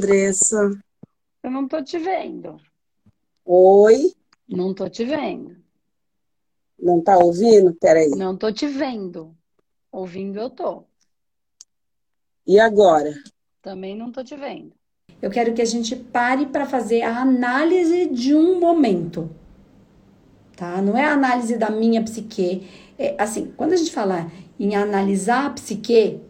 Andressa. Eu não tô te vendo. Oi? Não tô te vendo. Não tá ouvindo? Peraí. Não tô te vendo. Ouvindo eu tô. E agora? Também não tô te vendo. Eu quero que a gente pare para fazer a análise de um momento. Tá? Não é a análise da minha psique. É, assim, quando a gente fala em analisar a psique,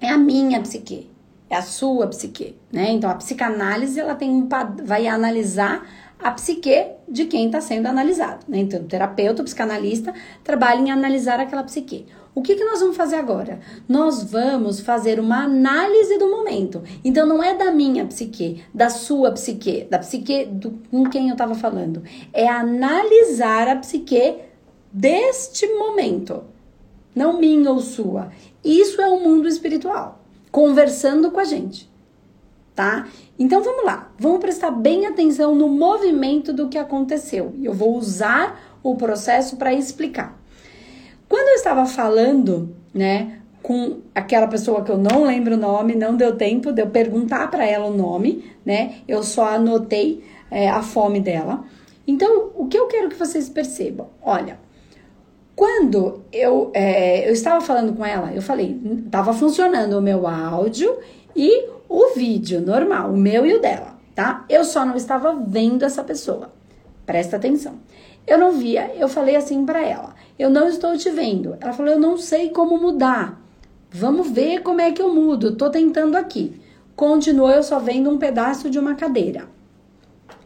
é a minha psique, é a sua psique, né? Então a psicanálise ela tem um vai analisar a psique de quem está sendo analisado, né? Então o terapeuta, o psicanalista trabalha em analisar aquela psique. O que, que nós vamos fazer agora? Nós vamos fazer uma análise do momento. Então, não é da minha psique, da sua psique, da psique do, com quem eu estava falando. É analisar a psique deste momento. Não minha ou sua. Isso é o mundo espiritual, conversando com a gente. Tá? Então vamos lá, vamos prestar bem atenção no movimento do que aconteceu. Eu vou usar o processo para explicar. Quando eu estava falando, né, com aquela pessoa que eu não lembro o nome, não deu tempo de eu perguntar para ela o nome, né? Eu só anotei é, a fome dela. Então, o que eu quero que vocês percebam? Olha, quando eu, é, eu estava falando com ela, eu falei, estava funcionando o meu áudio e o vídeo normal, o meu e o dela, tá? Eu só não estava vendo essa pessoa. Presta atenção. Eu não via, eu falei assim para ela: Eu não estou te vendo. Ela falou: Eu não sei como mudar. Vamos ver como é que eu mudo. Tô tentando aqui. Continuou eu só vendo um pedaço de uma cadeira.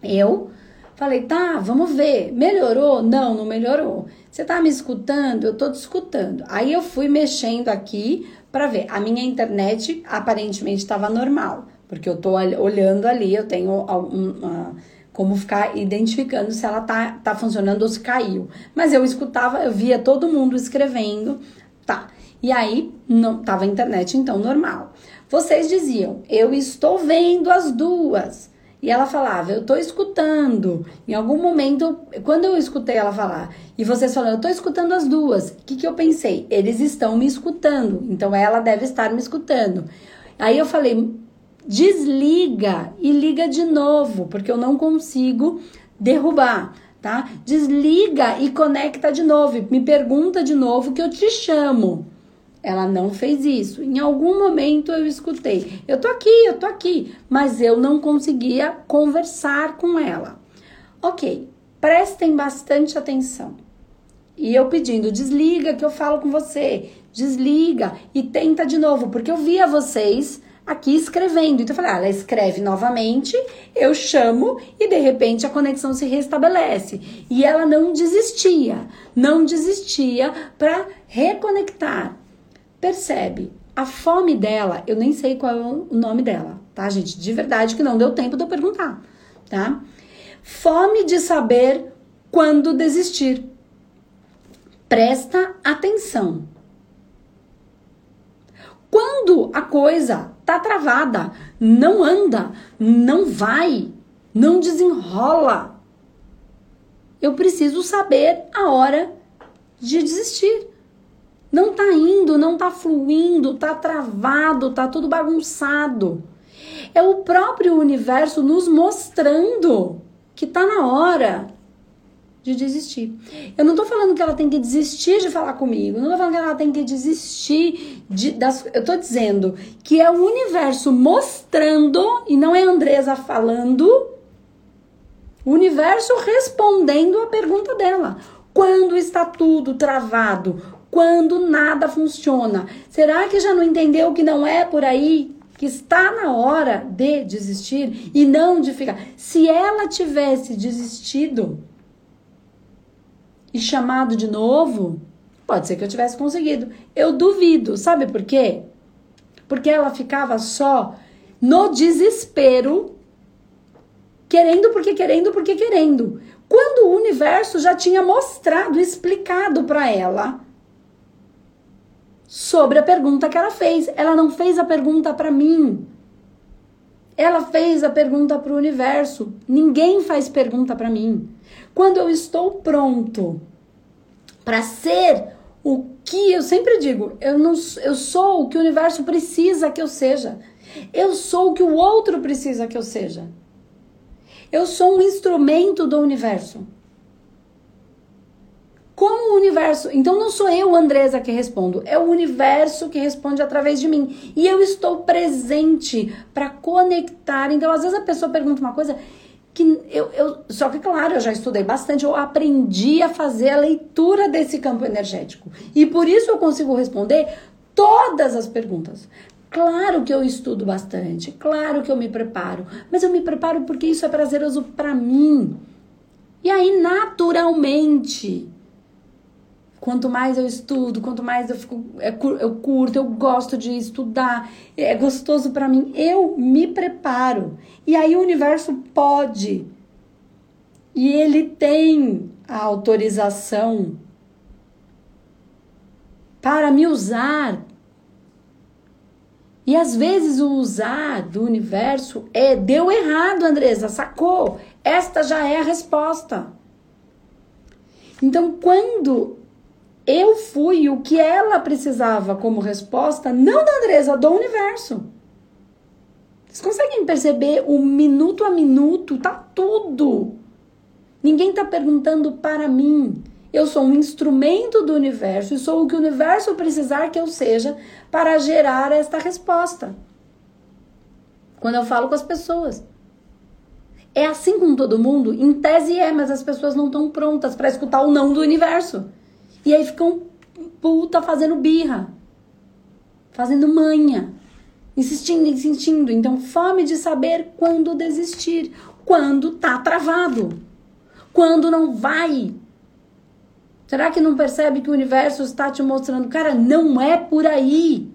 Eu falei: Tá, vamos ver. Melhorou? Não, não melhorou. Você tá me escutando? Eu tô te escutando. Aí eu fui mexendo aqui para ver. A minha internet aparentemente estava normal, porque eu tô olhando ali, eu tenho uma como ficar identificando se ela tá, tá funcionando ou se caiu. Mas eu escutava, eu via todo mundo escrevendo, tá. E aí não tava a internet então normal. Vocês diziam: "Eu estou vendo as duas". E ela falava: "Eu estou escutando". Em algum momento, quando eu escutei ela falar, e vocês falando: "Eu estou escutando as duas". O que que eu pensei? Eles estão me escutando. Então ela deve estar me escutando. Aí eu falei: desliga e liga de novo, porque eu não consigo derrubar, tá? Desliga e conecta de novo, me pergunta de novo que eu te chamo. Ela não fez isso. Em algum momento eu escutei. Eu tô aqui, eu tô aqui, mas eu não conseguia conversar com ela. OK. Prestem bastante atenção. E eu pedindo, desliga que eu falo com você. Desliga e tenta de novo, porque eu via vocês aqui escrevendo. Então eu falei, ah, ela escreve novamente, eu chamo e de repente a conexão se restabelece. E ela não desistia, não desistia para reconectar. Percebe? A fome dela, eu nem sei qual é o nome dela, tá, gente? De verdade que não deu tempo de eu perguntar, tá? Fome de saber quando desistir. Presta atenção. Quando a coisa tá travada, não anda, não vai, não desenrola. Eu preciso saber a hora de desistir. Não tá indo, não tá fluindo, tá travado, tá tudo bagunçado. É o próprio universo nos mostrando que tá na hora de desistir. Eu não tô falando que ela tem que desistir de falar comigo, não tô falando que ela tem que desistir de, das. Eu tô dizendo que é o universo mostrando, e não é a Andresa falando, o universo respondendo a pergunta dela. Quando está tudo travado? Quando nada funciona? Será que já não entendeu que não é por aí? Que está na hora de desistir e não de ficar. Se ela tivesse desistido, e chamado de novo, pode ser que eu tivesse conseguido. Eu duvido. Sabe por quê? Porque ela ficava só no desespero, querendo porque querendo porque querendo. Quando o universo já tinha mostrado, explicado para ela sobre a pergunta que ela fez. Ela não fez a pergunta para mim. Ela fez a pergunta para o universo. Ninguém faz pergunta para mim. Quando eu estou pronto para ser o que eu sempre digo, eu não eu sou o que o universo precisa que eu seja. Eu sou o que o outro precisa que eu seja. Eu sou um instrumento do universo. Como o universo. Então não sou eu, Andresa, que respondo. É o universo que responde através de mim. E eu estou presente para conectar. Então, às vezes a pessoa pergunta uma coisa que eu, eu. Só que, claro, eu já estudei bastante. Eu aprendi a fazer a leitura desse campo energético. E por isso eu consigo responder todas as perguntas. Claro que eu estudo bastante, claro que eu me preparo, mas eu me preparo porque isso é prazeroso para mim. E aí, naturalmente, quanto mais eu estudo, quanto mais eu fico, é eu curto, eu gosto de estudar, é gostoso para mim, eu me preparo. E aí o universo pode. E ele tem a autorização para me usar e às vezes o usar do universo é deu errado, Andresa, sacou? Esta já é a resposta. Então, quando eu fui o que ela precisava como resposta, não da Andresa, do universo. Vocês conseguem perceber o minuto a minuto? Tá tudo. Ninguém tá perguntando para mim. Eu sou um instrumento do universo e sou o que o universo precisar que eu seja para gerar esta resposta. Quando eu falo com as pessoas. É assim com todo mundo? Em tese é, mas as pessoas não estão prontas para escutar o não do universo. E aí ficam puta fazendo birra, fazendo manha, insistindo, insistindo. Então, fome de saber quando desistir, quando tá travado, quando não vai Será que não percebe que o universo está te mostrando, cara, não é por aí?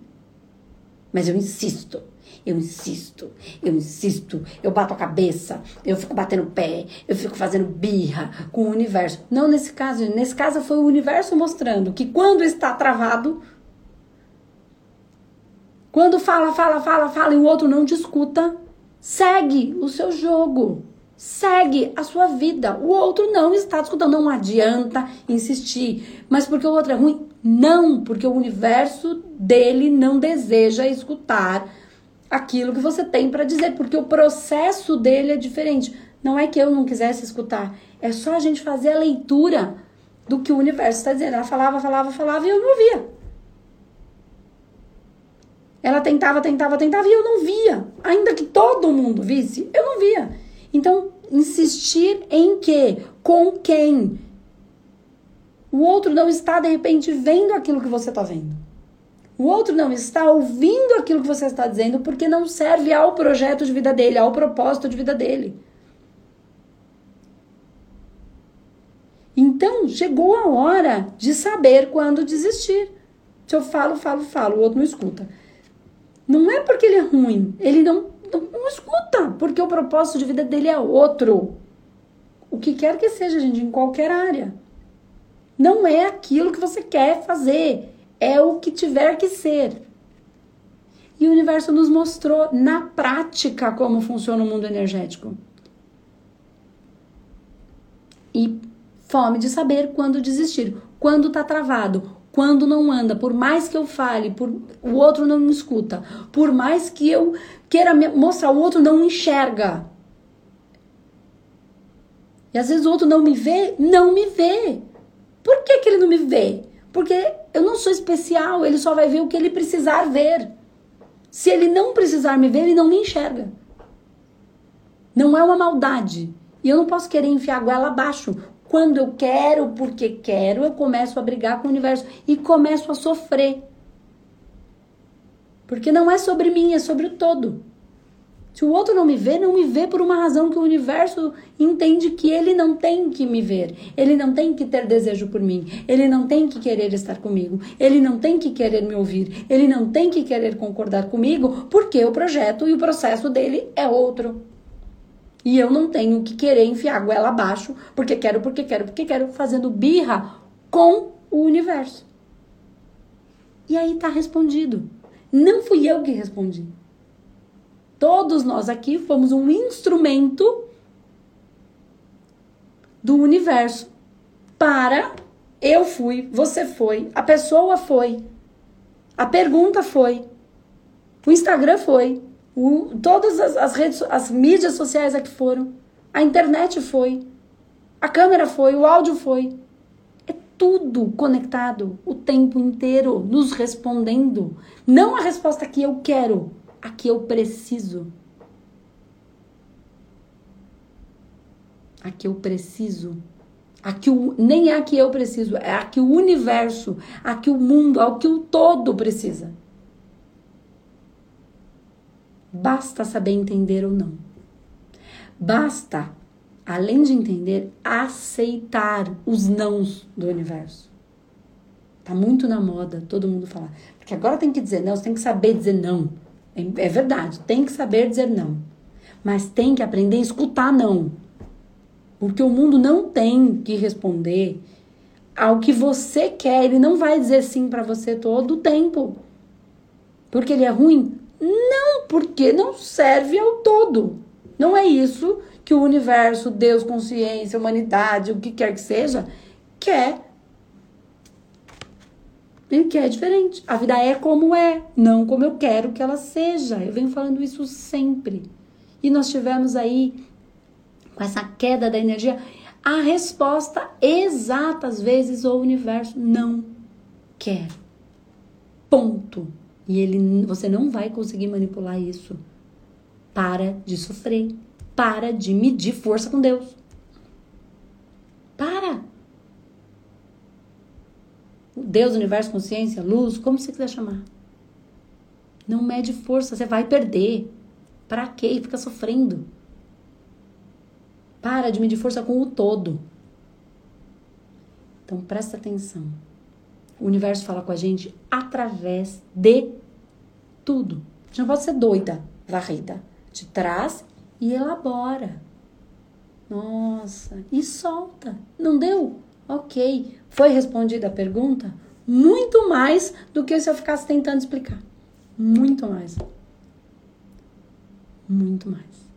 Mas eu insisto, eu insisto, eu insisto, eu bato a cabeça, eu fico batendo pé, eu fico fazendo birra com o universo. Não nesse caso, nesse caso foi o universo mostrando que quando está travado, quando fala, fala, fala, fala e o outro não te escuta, segue o seu jogo segue a sua vida. O outro não está escutando. Não adianta insistir. Mas porque o outro é ruim? Não, porque o universo dele não deseja escutar aquilo que você tem para dizer, porque o processo dele é diferente. Não é que eu não quisesse escutar, é só a gente fazer a leitura do que o universo está dizendo. Ela falava, falava, falava e eu não via. Ela tentava, tentava, tentava e eu não via. Ainda que todo mundo visse, eu não via. Então, insistir em quê? Com quem? O outro não está, de repente, vendo aquilo que você está vendo. O outro não está ouvindo aquilo que você está dizendo porque não serve ao projeto de vida dele, ao propósito de vida dele. Então, chegou a hora de saber quando desistir. Se eu falo, falo, falo, o outro não escuta. Não é porque ele é ruim, ele não então, não escuta, porque o propósito de vida dele é outro. O que quer que seja, gente, em qualquer área. Não é aquilo que você quer fazer, é o que tiver que ser. E o universo nos mostrou na prática como funciona o mundo energético. E fome de saber quando desistir, quando está travado, quando não anda, por mais que eu fale, por, o outro não me escuta, por mais que eu queira mostrar, o outro não enxerga. E às vezes o outro não me vê, não me vê. Por que, que ele não me vê? Porque eu não sou especial, ele só vai ver o que ele precisar ver. Se ele não precisar me ver, ele não me enxerga. Não é uma maldade. E eu não posso querer enfiar a goela abaixo. Quando eu quero, porque quero, eu começo a brigar com o universo e começo a sofrer. Porque não é sobre mim, é sobre o todo. Se o outro não me vê, não me vê por uma razão que o universo entende que ele não tem que me ver. Ele não tem que ter desejo por mim. Ele não tem que querer estar comigo. Ele não tem que querer me ouvir. Ele não tem que querer concordar comigo, porque o projeto e o processo dele é outro. E eu não tenho que querer enfiar a goela abaixo, porque quero, porque quero, porque quero, fazendo birra com o universo. E aí tá respondido. Não fui eu que respondi. Todos nós aqui fomos um instrumento do universo para eu fui, você foi, a pessoa foi, a pergunta foi, o Instagram foi, O, todas as, as redes, as mídias sociais aqui foram. A internet foi. A câmera foi, o áudio foi. É tudo conectado o tempo inteiro, nos respondendo. Não a resposta que eu quero, a que eu preciso. A que eu preciso. A que o, nem é a que eu preciso, é a que o universo, a que o mundo, a que o todo precisa. Basta saber entender ou não. Basta, além de entender, aceitar os nãos do universo. Tá muito na moda todo mundo falar. Porque agora tem que dizer não, você tem que saber dizer não. É, é verdade, tem que saber dizer não. Mas tem que aprender a escutar não. Porque o mundo não tem que responder ao que você quer. Ele não vai dizer sim para você todo o tempo. Porque ele é ruim? Não, porque não serve ao todo. Não é isso que o universo, Deus, consciência, humanidade, o que quer que seja, quer. Ele quer diferente. A vida é como é, não como eu quero que ela seja. Eu venho falando isso sempre. E nós tivemos aí com essa queda da energia, a resposta exata, às vezes, o universo não quer. Ponto. E ele, você não vai conseguir manipular isso. Para de sofrer. Para de medir força com Deus. Para. Deus, universo, consciência, luz, como você quiser chamar. Não mede força, você vai perder. Para quê? Fica sofrendo. Para de medir força com o todo. Então presta atenção. O universo fala com a gente através de tudo. A gente não pode ser doida, varrida. Te traz e elabora. Nossa, e solta. Não deu? Ok. Foi respondida a pergunta? Muito mais do que se eu ficasse tentando explicar. Muito mais. Muito mais.